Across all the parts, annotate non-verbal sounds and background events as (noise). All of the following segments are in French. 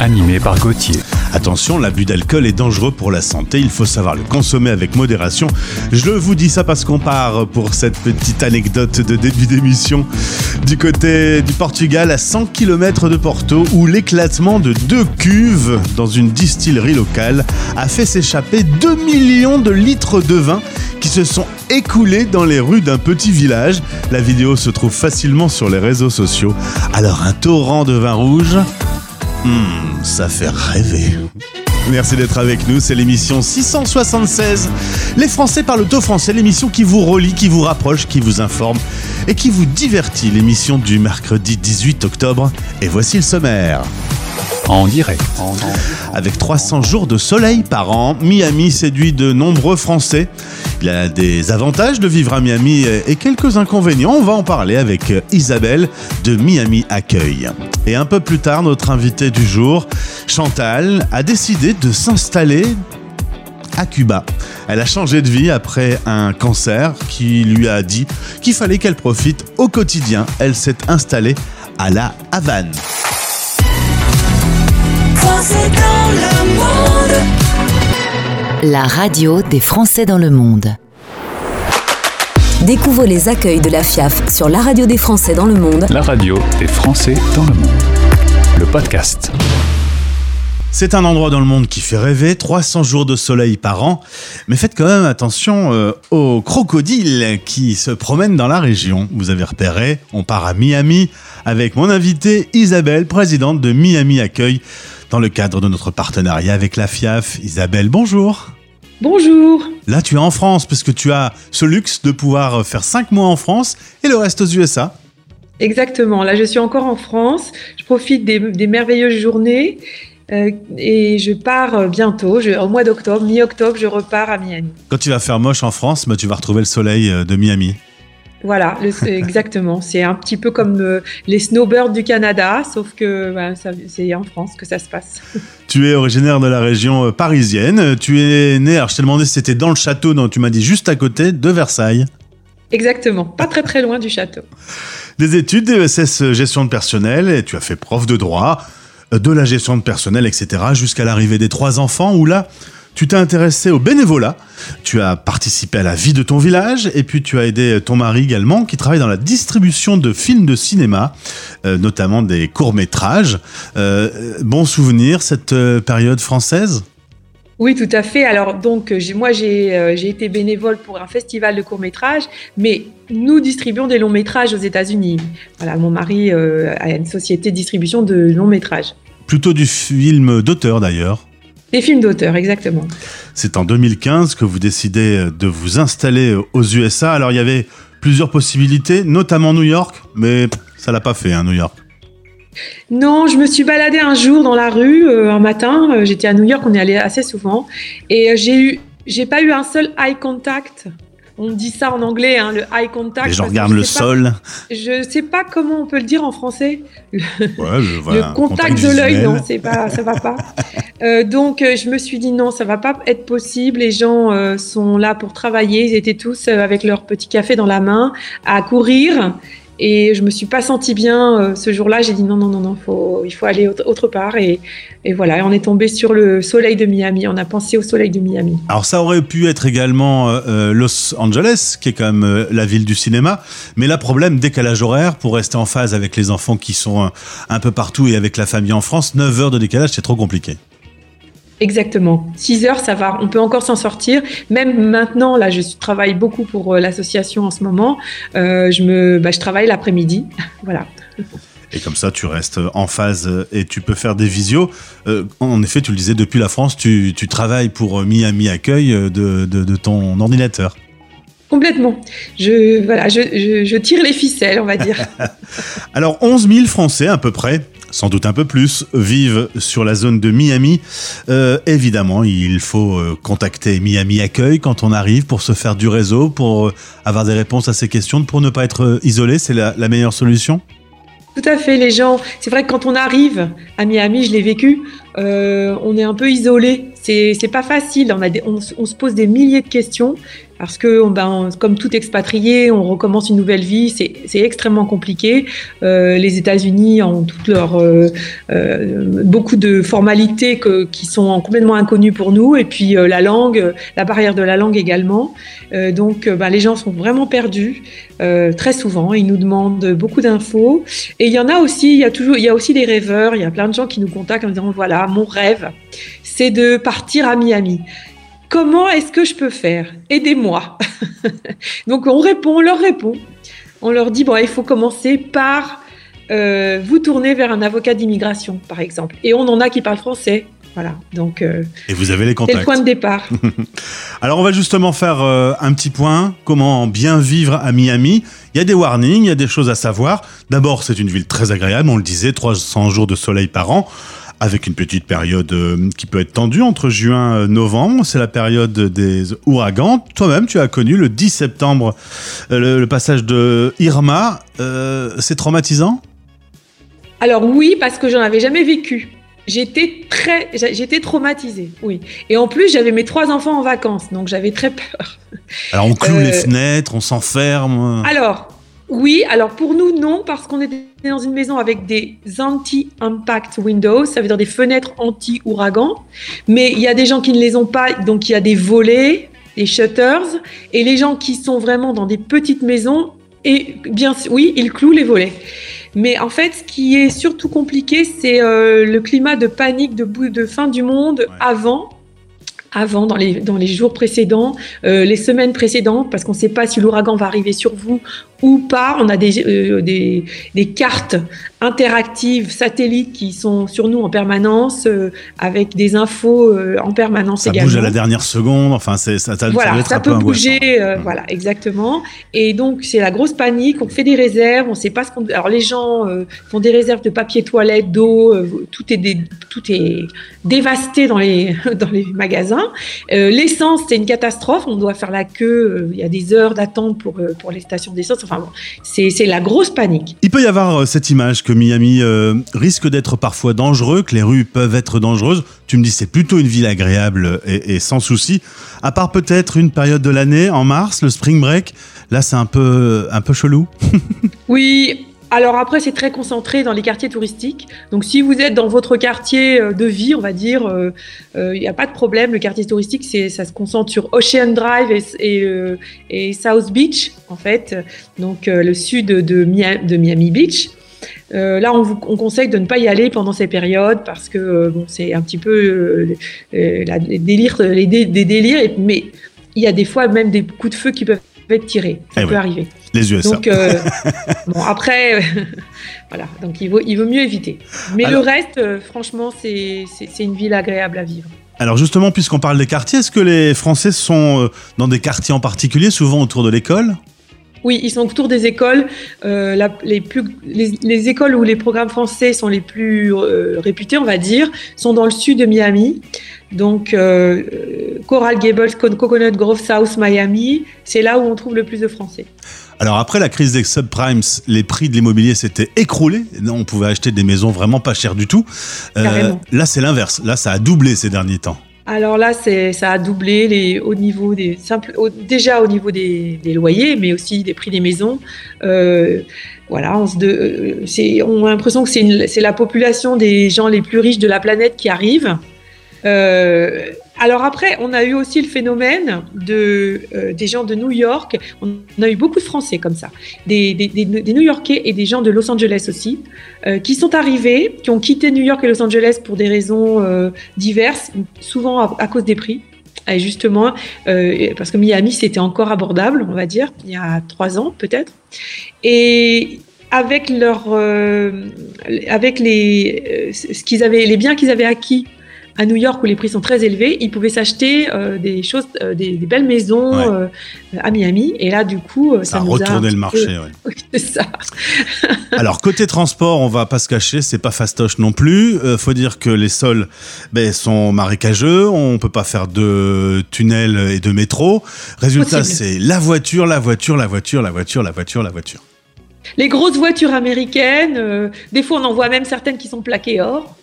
Animé par Gauthier. Attention, l'abus d'alcool est dangereux pour la santé, il faut savoir le consommer avec modération. Je vous dis ça parce qu'on part pour cette petite anecdote de début d'émission du côté du Portugal à 100 km de Porto où l'éclatement de deux cuves dans une distillerie locale a fait s'échapper 2 millions de litres de vin qui se sont écoulés dans les rues d'un petit village. La vidéo se trouve facilement sur les réseaux sociaux. Alors un torrent de vin rouge Hmm, ça fait rêver. Merci d'être avec nous, c'est l'émission 676. Les Français parlent au français, l'émission qui vous relie, qui vous rapproche, qui vous informe et qui vous divertit. L'émission du mercredi 18 octobre. Et voici le sommaire. En direct. Avec 300 jours de soleil par an, Miami séduit de nombreux Français. Il a des avantages de vivre à Miami et quelques inconvénients. On va en parler avec Isabelle de Miami Accueil. Et un peu plus tard, notre invité du jour, Chantal, a décidé de s'installer à Cuba. Elle a changé de vie après un cancer qui lui a dit qu'il fallait qu'elle profite au quotidien. Elle s'est installée à la Havane. La radio des Français dans le monde. Découvrez les accueils de la FIAF sur la radio des Français dans le monde La radio des Français dans le monde. Le podcast. C'est un endroit dans le monde qui fait rêver, 300 jours de soleil par an, mais faites quand même attention euh, aux crocodiles qui se promènent dans la région. Vous avez repéré, on part à Miami avec mon invitée Isabelle, présidente de Miami Accueil, dans le cadre de notre partenariat avec la FIAF. Isabelle, bonjour. Bonjour. Là, tu es en France parce que tu as ce luxe de pouvoir faire 5 mois en France et le reste aux USA. Exactement. Là, je suis encore en France. Je profite des, des merveilleuses journées euh, et je pars euh, bientôt. Je- au mois d'octobre, mi-octobre, je repars à Miami. Quand tu vas faire moche en France, bah, tu vas retrouver le soleil euh, de Miami. Voilà, le- exactement. C'est un petit peu comme euh, les snowbirds du Canada, sauf que bah, c'est en France que ça se passe. (laughs) Tu es originaire de la région euh, parisienne. Tu es né, alors je t'ai demandé si c'était dans le château, non, tu m'as dit juste à côté de Versailles. Exactement. Pas très très loin du château. Des études, des ESS euh, gestion de personnel, et tu as fait prof de droit, de la gestion de personnel, etc., jusqu'à l'arrivée des trois enfants, où là, tu t'es intéressé au bénévolat, tu as participé à la vie de ton village, et puis tu as aidé ton mari également, qui travaille dans la distribution de films de cinéma, euh, notamment des courts-métrages. Euh, bon souvenir, cette euh, période française? Oui, tout à fait. Alors donc, moi, j'ai euh, été bénévole pour un festival de courts métrages, mais nous distribuons des longs métrages aux États-Unis. Voilà, mon mari euh, a une société de distribution de longs métrages, Plutôt du film d'auteur d'ailleurs. Des films d'auteur, exactement. C'est en 2015 que vous décidez de vous installer aux USA. Alors il y avait plusieurs possibilités, notamment New York, mais ça l'a pas fait, hein, New York. Non, je me suis baladée un jour dans la rue euh, un matin. euh, J'étais à New York, on est allé assez souvent, et euh, j'ai eu, j'ai pas eu un seul eye contact. On dit ça en anglais, hein, le eye contact. Les gens regardent le pas- sol. Je sais pas comment on peut le dire en français. Ouais, je vois un le contact, de l'œil, non, c'est pas, ça va pas. Euh, donc, euh, je me suis dit non, ça va pas être possible. Les gens euh, sont là pour travailler. Ils étaient tous avec leur petit café dans la main à courir. Et je me suis pas sentie bien euh, ce jour-là. J'ai dit non, non, non, non, faut, il faut aller autre, part. Et, et voilà, on est tombé sur le soleil de Miami. On a pensé au soleil de Miami. Alors ça aurait pu être également euh, euh, Los Angeles, qui est quand même la ville du cinéma. Mais là, problème, décalage horaire, pour rester en phase avec les enfants qui sont un peu partout et avec la famille en France, 9 heures de décalage, c'est trop compliqué. Exactement. 6 heures, ça va. On peut encore s'en sortir. Même maintenant, là, je travaille beaucoup pour euh, l'association en ce moment. Euh, je me, bah, je travaille l'après-midi. (laughs) voilà. Et comme ça, tu restes en phase euh, et tu peux faire des visios. Euh, en effet, tu le disais, depuis la France, tu, tu travailles pour Miami Accueil de, de, de ton ordinateur. Complètement. Je, voilà, je, je, je tire les ficelles, on va dire. (laughs) Alors, 11 000 Français à peu près sans doute un peu plus, vivent sur la zone de Miami. Euh, évidemment, il faut euh, contacter Miami Accueil quand on arrive pour se faire du réseau, pour euh, avoir des réponses à ces questions, pour ne pas être isolé. C'est la meilleure solution Tout à fait, les gens. C'est vrai que quand on arrive à Miami, je l'ai vécu, euh, on est un peu isolé. C'est pas facile. On, se- pose des milliers de questions parce que, ben, comme tout expatrié, on recommence une nouvelle vie. C'est extrêmement compliqué. Euh, les États-Unis ont toutes leurs euh, beaucoup de formalités qui sont complètement inconnues pour nous. Et puis la langue, la barrière de la langue également. Donc, ben, les gens sont vraiment perdus très souvent. Ils nous demandent beaucoup d'infos. Et il y en a aussi, il y a toujours, il y a aussi des rêveurs. Il y a plein de gens qui nous contactent en disant voilà, mon rêve, c'est de partir à Miami. Comment est-ce que je peux faire? Aidez-moi. (laughs) Donc on répond, on leur répond. On leur dit bon, il faut commencer par euh, vous tourner vers un avocat d'immigration, par exemple. Et on en a qui parlent français. Voilà. Donc euh, Et vous avez les c'est le contacts. point de départ. (laughs) Alors on va justement faire euh, un petit point, comment bien vivre à Miami? Il y a des warnings, il y a des choses à savoir. D'abord, c'est une ville très agréable, on le disait, 300 jours de soleil par an, avec une petite période euh, qui peut être tendue entre juin et novembre. C'est la période des ouragans. Toi-même, tu as connu le 10 septembre euh, le, le passage de Irma. Euh, c'est traumatisant? Alors oui, parce que j'en avais jamais vécu. J'étais très, j'étais traumatisée, oui. Et en plus, j'avais mes trois enfants en vacances, donc j'avais très peur. Alors on cloue Euh, les fenêtres, on s'enferme. Alors, oui, alors pour nous, non, parce qu'on était dans une maison avec des anti-impact windows, ça veut dire des fenêtres anti-ouragan. Mais il y a des gens qui ne les ont pas, donc il y a des volets, des shutters, et les gens qui sont vraiment dans des petites maisons, et bien sûr, oui, ils clouent les volets. Mais en fait, ce qui est surtout compliqué, c'est euh, le climat de panique de fin du monde avant. Avant, dans les, dans les jours précédents, euh, les semaines précédentes, parce qu'on ne sait pas si l'ouragan va arriver sur vous ou pas. On a des, euh, des, des cartes interactives satellites qui sont sur nous en permanence, euh, avec des infos en permanence Ça également. bouge à la dernière seconde, enfin c'est ça, ça, ça Voilà, ça un peu peut bouger, euh, Mm. voilà, exactement. Et donc c'est la grosse panique. On fait des réserves, on sait pas ce qu'on. Alors les gens font des réserves de papier toilette, d'eau, tout est dé- tout est dévasté dans les (laughs) dans les magasins. Euh, L'essence c'est une catastrophe. On doit faire la queue. euh, Il y a des heures d'attente pour euh, pour les stations d'essence. Enfin bon, c'est c'est la grosse panique. Il peut y avoir cette image que Miami risque d'être parfois dangereux, que les rues peuvent être dangereuses. Tu me dis c'est plutôt une ville agréable et, et sans souci. À part peut-être une période de l'année en mars, le spring break. Là c'est un peu un peu chelou. (laughs) Oui. Alors après, c'est très concentré dans les quartiers touristiques. Donc si vous êtes dans votre quartier euh, de vie, on va dire, euh, euh, il n'y a pas de problème. Le quartier touristique, c'est, ça se concentre sur Ocean Drive et, et, euh, et South Beach, en fait. Donc euh, le sud de, Mia- de Miami Beach. Euh, là, on vous on conseille de ne pas y aller pendant ces périodes parce que euh, bon, c'est un petit peu euh, euh, la- les délires, les dé- des délires. Mais il y a des fois même des coups de feu qui peuvent être tirés. Ça Eh peut arriver. Les USA. Donc, euh, (laughs) bon, après, (laughs) voilà, donc il vaut, il vaut mieux éviter. Mais Alors- le reste, euh, franchement, c'est une ville agréable à vivre. Alors justement, puisqu'on parle des quartiers, est-ce que les Français sont euh, dans des quartiers en particulier, souvent autour de l'école? Oui, ils sont autour des écoles. Euh, la- les, plus, les, les écoles où les programmes français sont les plus euh, réputés, on va dire, sont dans le sud de Miami. Donc, euh, Coral Gables, Co- Coconut Grove, South Miami, c'est là où on trouve le plus de Français. Alors après la crise des subprimes, les prix de l'immobilier s'étaient écroulés. On pouvait acheter des maisons vraiment pas chères du tout. Euh, là c'est l'inverse. Là ça a doublé ces derniers temps. Alors là, ça a doublé les, au niveau des simples, au- déjà au niveau des, des loyers, mais aussi des prix des maisons. Euh, voilà, on, se de, euh, on a l'impression que c'est, la population des gens les plus riches de la planète qui arrive. Euh, alors après, on a eu aussi le phénomène de, euh, des gens de New York. On a eu beaucoup de Français comme ça, des, New-Yorkais et des gens de Los Angeles aussi, euh, qui sont arrivés, qui ont quitté New York et Los Angeles pour des raisons euh, diverses, souvent à, cause des prix. Et justement, parce que Miami, c'était encore abordable, on va dire, il y a trois ans peut-être. Et avec avec les, ce avaient, les biens qu'ils avaient acquis à New York où les prix sont très élevés, ils pouvaient s'acheter euh, des choses, euh, des, des belles maisons Ouais. euh, à Miami. Et là, du coup, Ça ça, a nous retourné le marché. ouais. (laughs) C'est ça. (laughs) Alors côté transport, on va pas se cacher, c'est pas fastoche non plus. Faut dire que les sols ben, sont marécageux, on peut pas faire de tunnels et de métro. Résultat, c'est la voiture, la voiture, la voiture, la voiture, la voiture, la voiture. Les grosses voitures américaines, des fois on en voit même certaines qui sont plaquées or.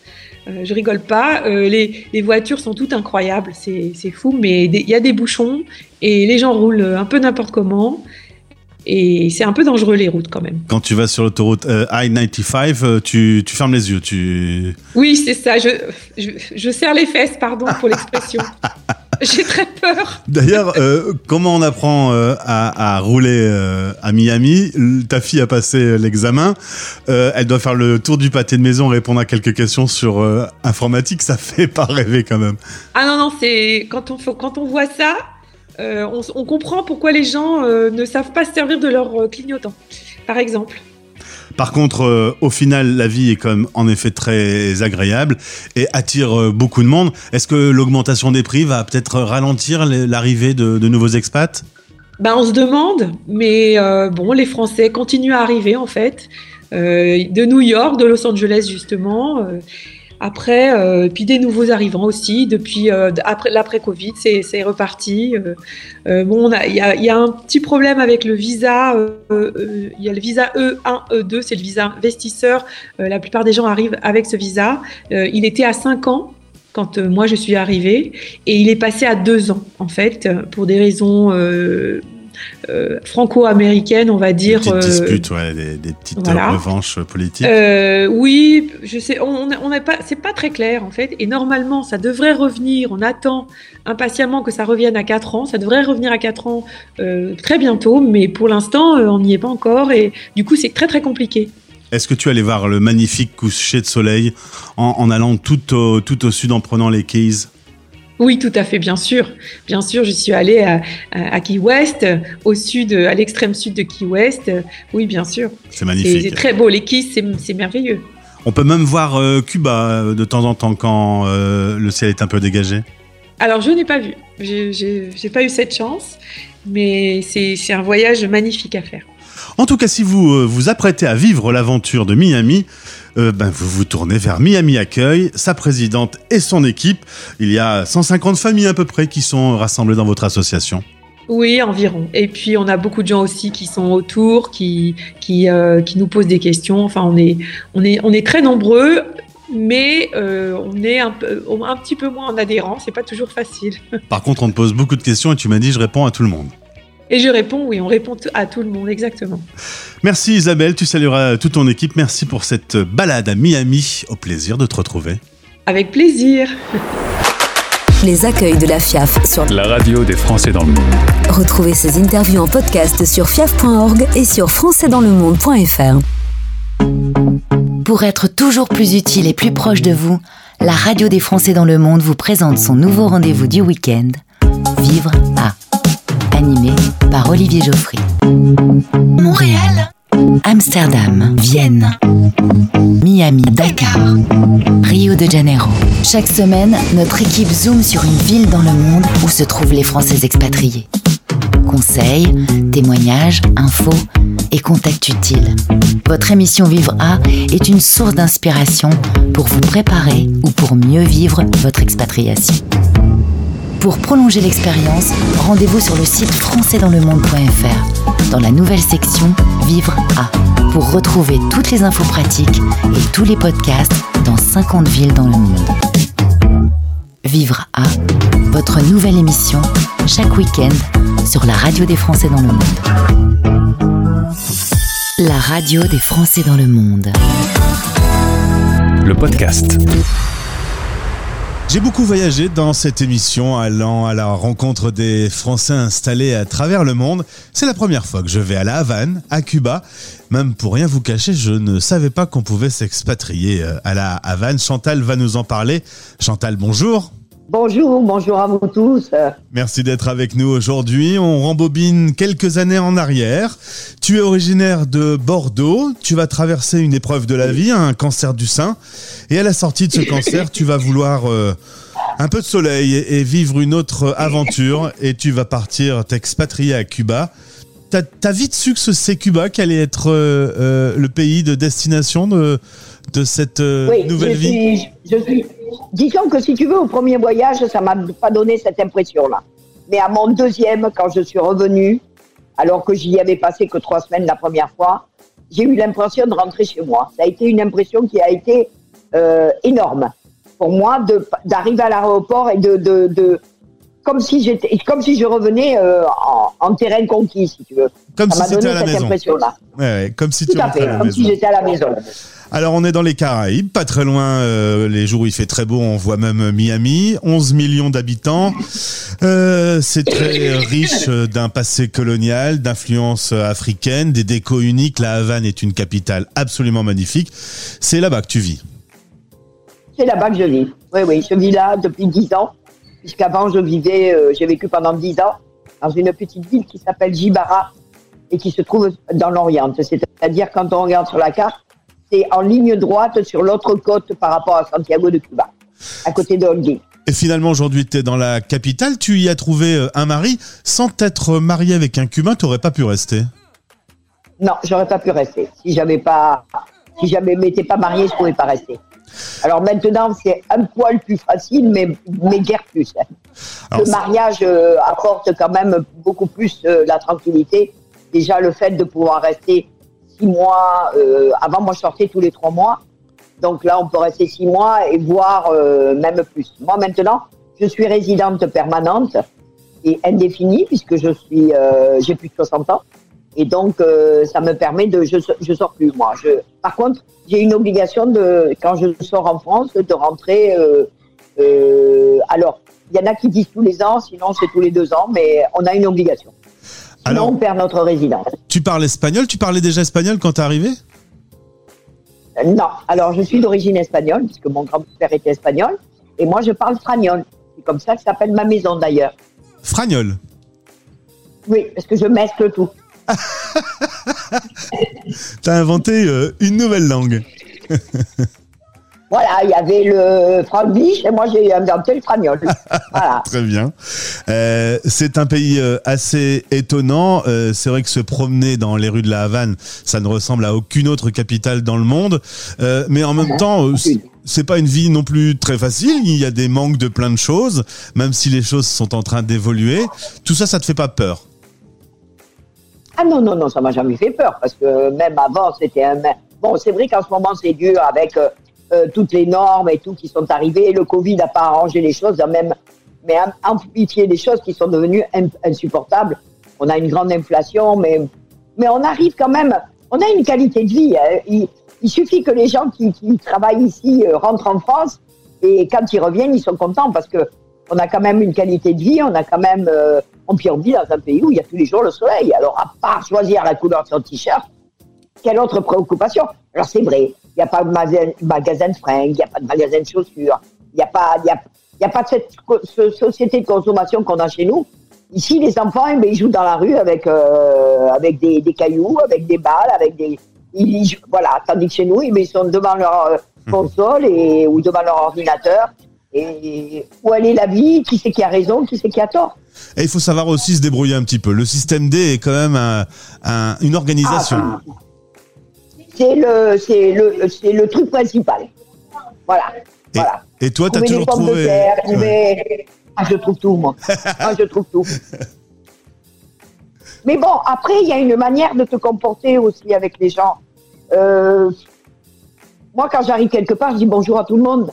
Euh, je rigole pas. Euh, les, les voitures sont toutes incroyables, c'est fou, mais il y a des bouchons et les gens roulent un peu n'importe comment. Et c'est un peu dangereux les routes quand même. Quand tu vas sur l'autoroute euh, I-95, euh, tu, tu fermes les yeux. Tu... Oui, c'est ça. Je, je, je serre les fesses, pardon pour l'expression. (laughs) (laughs) J'ai très peur. D'ailleurs, euh, comment on apprend euh, à, à rouler euh, à Miami? Ta fille a passé l'examen. Elle doit faire le tour du pâté de maison, répondre à quelques questions sur informatique. Ça (laughs) fait pas rêver quand même. Ah non, non, c'est quand on, quand on voit ça, on, on comprend pourquoi les gens ne savent pas se servir de leur clignotant, par exemple. Par contre, euh, au final, la vie est quand même en effet très agréable et attire euh, beaucoup de monde. Est-ce que l'augmentation des prix va peut-être ralentir l'arrivée de, nouveaux expats? Ben, on se demande, mais euh, bon, les Français continuent à arriver en fait, de New York, de Los Angeles justement. Après, euh, puis des nouveaux arrivants aussi. Depuis euh, après l'après Covid, c'est reparti. euh, bon, il y a, un petit problème avec le visa. Il y a le visa E1, E2, c'est le visa investisseur. La plupart des gens arrivent avec ce visa. Il était à 5 ans quand moi je suis arrivée et il est passé à 2 ans en fait pour des raisons euh, franco-américaines, on va Des dire. petites euh, disputes, ouais, des, des petites voilà. revanches politiques. euh, oui, je sais, on on n'est pas, c'est pas très clair en fait. Et normalement, ça devrait revenir. On attend impatiemment que ça revienne à 4 ans. Ça devrait revenir à 4 ans très bientôt, mais pour l'instant, on n'y est pas encore. Et du coup, c'est très très compliqué. Est-ce que tu allais voir le magnifique coucher de soleil en, en allant tout au, tout au sud en prenant les Keys? Oui, tout à fait, bien sûr. Bien sûr, je suis allée à, à- à Key West, au sud, à l'extrême sud de Key West. Oui, bien sûr. C'est magnifique. c'est très beau. Les Keys, c'est merveilleux. On peut même voir euh, Cuba euh, de temps en temps quand euh, le ciel est un peu dégagé. Alors, je n'ai pas vu. J'ai j'ai pas eu cette chance, mais c'est un voyage magnifique à faire. En tout cas, si vous vous apprêtez à vivre l'aventure de Miami, euh, ben, vous vous tournez vers Miami Accueil, sa présidente et son équipe. Il y a 150 familles à peu près qui sont rassemblées dans votre association. Oui, environ. Et puis, on a beaucoup de gens aussi qui sont autour, qui, qui, euh, qui nous posent des questions. Enfin, on est, on est, on est très nombreux, mais euh, on est un, peu, un petit peu moins en adhérents. C'est pas toujours facile. Par contre, on te pose beaucoup de questions et tu m'as dit je réponds à tout le monde. Et je réponds, oui, on répond à tout le monde, exactement. Merci Isabelle, tu salueras toute ton équipe. Merci pour cette balade à Miami. Au plaisir de te retrouver. Avec plaisir. Les accueils de la FIAF sur La radio des Français dans le monde. Retrouvez ces interviews en podcast sur fiaf.org et sur françaisdanslemonde.fr. Pour être toujours plus utile et plus proche de vous, la radio des Français dans le monde vous présente son nouveau rendez-vous du week-end, Vivre à, animé par Olivier Geoffrey. Montréal, Amsterdam, Vienne, Miami, Dakar, Rio de Janeiro. Chaque semaine, notre équipe zoome sur une ville dans le monde où se trouvent les Français expatriés. Conseils, témoignages, infos et contacts utiles. Votre émission Vivre A est une source d'inspiration pour vous préparer ou pour mieux vivre votre expatriation. Pour prolonger l'expérience, rendez-vous sur le site françaisdanslemonde.fr dans la nouvelle section Vivre A pour retrouver toutes les infos pratiques et tous les podcasts dans 50 villes dans le monde. Vivre A, votre nouvelle émission chaque week-end sur la radio des Français dans le monde. La radio des Français dans le monde. Le podcast. J'ai beaucoup voyagé dans cette émission, allant à la rencontre des Français installés à travers le monde. C'est la première fois que je vais à la Havane, à Cuba. Même pour rien vous cacher, je ne savais pas qu'on pouvait s'expatrier euh, à la Havane. Chantal va nous en parler. Chantal, bonjour. Bonjour, bonjour à vous tous. Merci d'être avec nous aujourd'hui. On rembobine quelques années en arrière. Tu es originaire de Bordeaux. Tu vas traverser une épreuve de la vie, un cancer du sein. Et à la sortie de ce cancer, tu vas vouloir euh, Un peu de soleil et vivre une autre aventure et tu vas partir t'expatrier à Cuba. T'as t'as vite su que ce- c'est Cuba qui allait être euh, euh, le pays de destination de, de cette euh, Oui, nouvelle je vie? suis, je suis. Disons que si tu veux, au premier voyage, ça m'a pas donné cette impression-là. Mais à mon deuxième, quand je suis revenue, alors que j'y avais passé que trois semaines la première fois, j'ai eu l'impression de rentrer chez moi. Ça a été une impression qui a été euh, énorme pour moi d'arriver à l'aéroport et de, de, de comme si j'étais comme si je revenais euh, en, en terrain conquis, si tu veux. Comme ça si c'était à la maison. impression-là. Ouais, ouais, comme si Tout tu à fait, à la comme maison. si j'étais à la maison. Alors on est dans les Caraïbes, pas très loin. euh, les jours où il fait très beau, on voit même Miami, 11 millions d'habitants. Euh, c'est très (coughs) riche d'un passé colonial, d'influence africaine, des décos uniques. La Havane est une capitale absolument magnifique. C'est là-bas que tu vis. C'est là-bas que je vis. Oui, oui, je vis là depuis 10 ans. Puisqu'avant, je vivais, euh, j'ai vécu pendant 10 ans dans une petite ville qui s'appelle Jibara et qui se trouve dans l'Orient. C'est-à-dire, quand on regarde sur la carte, c'est en ligne droite sur l'autre côte par rapport à Santiago de Cuba, à côté de Holguín. Et finalement, aujourd'hui, tu es dans la capitale. Tu y as trouvé euh, un mari. Sans t'être marié avec un Cubain, tu pas pu rester. Non, j'aurais pas pu rester. Si j'avais pas, si jamais m'étais pas mariée, je pouvais pas rester. Alors maintenant, c'est un poil plus facile, mais, mais guère plus. Alors, le mariage euh, apporte quand même beaucoup plus euh, la tranquillité. Déjà, le fait de pouvoir rester six mois. euh, avant, moi, je sortais tous les trois mois. Donc là, on peut rester six mois et voire euh, même plus. Moi, maintenant, je suis résidente permanente et indéfinie puisque je suis, j'ai plus de 60 ans. Et donc, euh, ça me permet de, je, je sors plus moi. Je, par contre, j'ai une obligation de, quand je sors en France, de rentrer. Euh, euh, alors, il y en a qui disent tous les ans, sinon c'est tous les deux ans, mais on a une obligation. Sinon, Alors- on perd notre résidence. tu parles espagnol? Tu parlais déjà espagnol quand t'es arrivé? Euh, Non, alors je suis d'origine espagnole, puisque mon grand-père était espagnol, et moi je parle fragnol. C'est comme ça que s'appelle ma maison d'ailleurs. Fragnol. Oui, parce que je mescle tout. (laughs) T'as inventé euh, une nouvelle langue. (laughs) Voilà, il y avait le franglish et moi j'ai inventé le fragnol. (laughs) Voilà. Très bien. Euh, c'est un pays euh, assez étonnant. Euh, c'est vrai que se promener dans les rues de la Havane, ça ne ressemble à aucune autre capitale dans le monde. Euh, mais en même temps, euh, c- c'est pas une vie non plus très facile. Il y a des manques de plein de choses, même si les choses sont en train d'évoluer. Tout ça, ça te fait pas peur? Ah non, non, non, ça m'a jamais fait peur, parce que même avant, c'était un... Bon, c'est vrai qu'en ce moment, c'est dur avec euh, euh, toutes les normes et tout qui sont arrivées. Le Covid n'a pas arrangé les choses, a même, mais amplifié des choses qui sont devenues in- insupportables. On a une grande inflation, mais, mais on arrive quand même... On a une qualité de vie. hein. Il, il suffit que les gens qui, qui travaillent ici euh, rentrent en France et quand ils reviennent, ils sont contents parce que on a quand même une qualité de vie, on a quand même, euh, on vit dans un pays où il y a tous les jours le soleil. Alors, à part choisir la couleur de son t-shirt, quelle autre préoccupation? Alors, c'est vrai, il n'y a pas de magasin, magasin de fringues, il n'y a pas de magasin de chaussures, il n'y a pas, y a, y a pas de cette ce- société de consommation qu'on a chez nous. Ici, les enfants, eh ben, ils jouent dans la rue avec, euh, avec des, des cailloux, avec des balles, avec des, ils, voilà. Tandis que chez nous, eh ben, ils sont devant leur euh, console et, ou devant leur ordinateur. Et où est la vie? Qui c'est qui a raison? Qui c'est qui a tort? Et il faut savoir aussi se débrouiller un petit peu. Le système D est quand même un- un- une organisation. Ah, C'est le, c'est le, c'est le truc principal. Voilà. et, voilà. et toi, t'as Trouver toujours trouvé. terre, Ouais. Ah, je trouve tout, moi. moi, je trouve tout. (laughs) Mais bon, après, il y a une manière de te comporter aussi avec les gens. Euh, moi, quand j'arrive quelque part, je dis bonjour à tout le monde.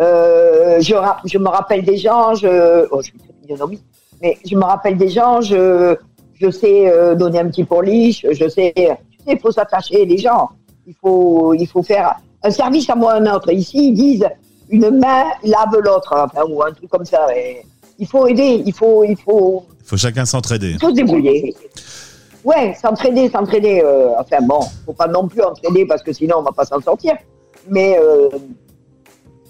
Euh, je, me rappelle des gens, je, oh, je suis mais je me rappelle des gens, je, je sais euh, donner un petit pourliche, je sais, tu sais, il faut s'attacher les gens. Il faut, il faut faire un service à moi un autre. Ici, ils disent une main lave l'autre, enfin, ou un truc comme ça. Et il faut aider, il faut, il faut, Il faut chacun s'entraider. il faut se débrouiller. Ouais, s'entraider, s'entraider. euh, enfin bon, faut pas non plus entraider parce que sinon on va pas s'en sortir. Mais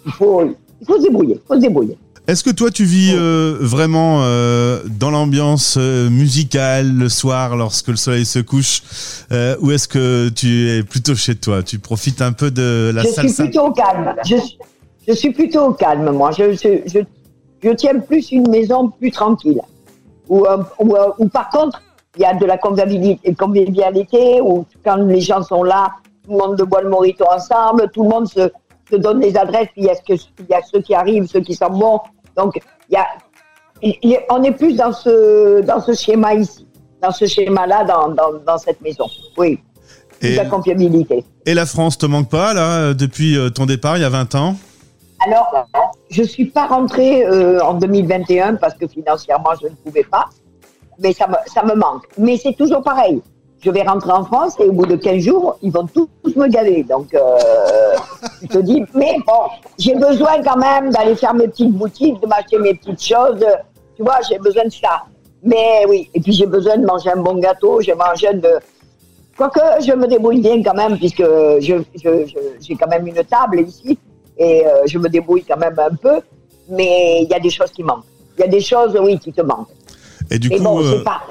il faut, il faut se débrouiller, il faut se débrouiller. Est-ce que toi, tu vis euh, vraiment euh, dans l'ambiance euh, musicale le soir lorsque le soleil se couche euh, Ou est-ce que tu es plutôt chez toi? Tu profites un peu de la je salsa? suis plutôt au calme. Je, suis- je suis plutôt au calme, moi. Je, je, je, je tiens plus une maison plus tranquille. Où, par contre, il y a de la convivialité, convivialité, où quand les gens sont là, tout le monde boit le morito ensemble, tout le monde se, donne les adresses, puis il y, a ce que, il y a ceux qui arrivent, ceux qui sont bons. Donc, il y a, il- on est plus dans ce, dans ce schéma ici, dans ce schéma-là, dans, dans, dans cette maison. Oui, Et, la convivialité. et la France te manque pas, là, euh, depuis euh, ton départ, il y a 20 ans? Alors, je suis pas rentrée euh, en 2021 parce que financièrement, je ne pouvais pas. Mais ça me, ça me manque. Mais c'est toujours pareil. Je vais rentrer en France et au bout de 15 jours, ils vont tous me gaver. Donc, euh, je te dis, mais bon, j'ai besoin quand même d'aller faire mes petites boutiques, de m'acheter mes petites choses. Tu vois, j'ai besoin de ça. Mais oui, et puis j'ai besoin de manger un bon gâteau, j'ai mangé de... Quoique, je me débrouille bien quand même, puisque je, je, je- j'ai quand même une table ici, et euh, je me débrouille quand même un peu, mais il y a des choses qui manquent. Il y a des choses, oui, qui te manquent. Et du et coup, bon, euh, pas...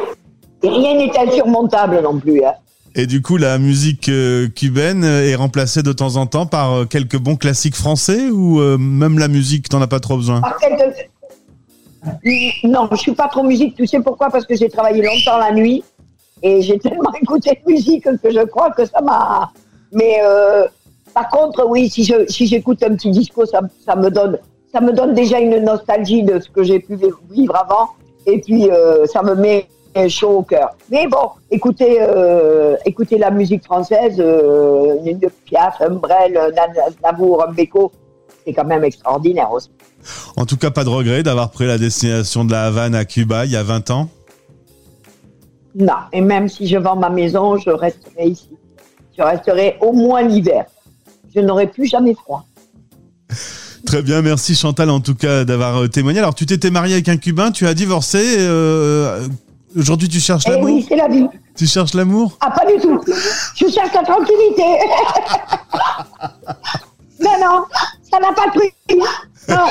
rien n'est insurmontable non plus. Hein. et du coup, la musique euh, cubaine est remplacée de temps en temps par euh, quelques bons classiques français ou euh, même la musique, t'en as pas trop besoin? Par non, je suis pas trop musique. Tu sais pourquoi? Parce que j'ai travaillé longtemps la nuit et j'ai tellement (laughs) écouté de musique que je crois que ça m'a. Mais euh, par contre, oui, si je si j'écoute un petit disco, ça, ça me donne ça me donne déjà une nostalgie de ce que j'ai pu vivre avant et puis euh, ça me met chaud au cœur. Mais bon, écoutez, euh, écoutez la musique française, euh, une Piaf, un Brel, un Navour, un Beko, c'est quand même extraordinaire aussi. En tout cas, pas de regret d'avoir pris la destination de la Havane à Cuba il y a 20 ans Non, et même si je vends ma maison, je resterai ici. Je resterai au moins l'hiver. Je n'aurai plus jamais froid. (laughs) Très bien, merci Chantal en tout cas d'avoir euh, témoigné. Alors, tu t'étais marié avec un Cubain, tu as divorcé. euh, Aujourd'hui, tu cherches Eh l'amour oui, c'est la vie. Tu cherches l'amour Ah, pas du tout. Je cherche la tranquillité. (laughs) non, non, ça n'a pas de prix. Non,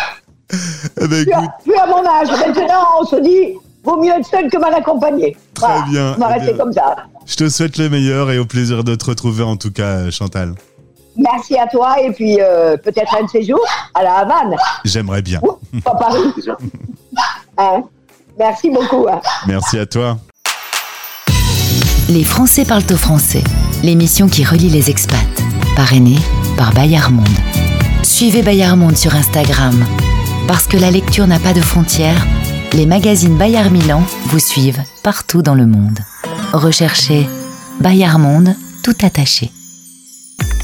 Eh ben, plus à, écoute, plus à mon âge. Maintenant, on se dit, vaut mieux être seul que mal accompagné. Très bien, On va eh rester bien. comme ça. je te souhaite le meilleur et au plaisir de te retrouver en tout cas, Chantal. Merci à toi et puis euh, peut-être un de ces jours à la Havane. J'aimerais bien. Ouh, pas Paris. (laughs) Hein? Merci beaucoup. hein. Merci à toi. Les Français parlent au français, l'émission qui relie les expats, parrainée par Bayard Monde. Suivez Bayard Monde sur Instagram. Parce que la lecture n'a pas de frontières, les magazines Bayard Milan vous suivent partout dans le monde. Recherchez Bayard Monde tout attaché.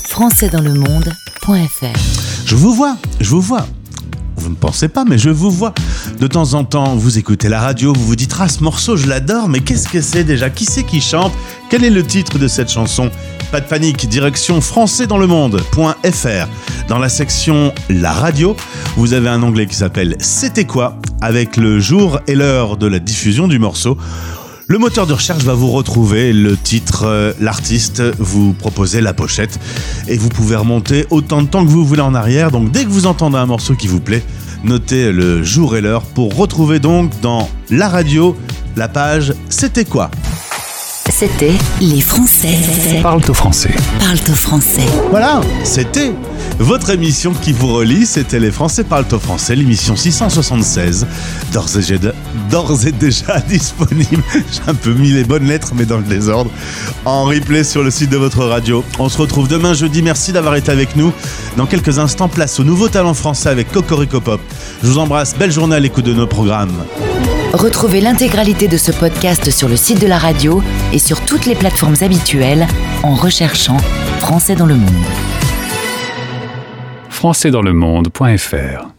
françaisdanslemonde.fr Je vous vois, je vous vois. Vous ne pensez pas, mais je vous vois. De temps en temps, vous écoutez la radio, vous vous dites Ah, ce morceau, je l'adore, mais qu'est-ce que c'est déjà? Qui c'est qui chante? Quel est le titre de cette chanson? Pas de panique, direction françaisdanslemonde.fr. Dans la section La radio, vous avez un onglet qui s'appelle C'était quoi? Avec le jour et l'heure de la diffusion du morceau. Le moteur de recherche va vous retrouver le titre, euh, l'artiste, vous proposez la pochette et vous pouvez remonter autant de temps que vous voulez en arrière. Donc dès que vous entendez un morceau qui vous plaît, notez le jour et l'heure pour retrouver donc dans la radio la page C'était quoi? C'était Les Français Parle au français. parlent au français. Voilà, c'était votre émission qui vous relie. C'était Les Français parlent au français, l'émission 676, d'ores et, déjà- (laughs) disponible. J'ai un peu mis les bonnes lettres, mais dans le désordre, en replay sur le site de votre radio. On se retrouve demain jeudi. Merci d'avoir été avec nous. Dans quelques instants, place au nouveau talent français avec Cocorico Pop. Je vous embrasse. Belle journée à l'écoute de nos programmes. Retrouvez l'intégralité de ce podcast sur le site de la radio et sur toutes les plateformes habituelles en recherchant Français dans le monde. françaisdanslemonde.fr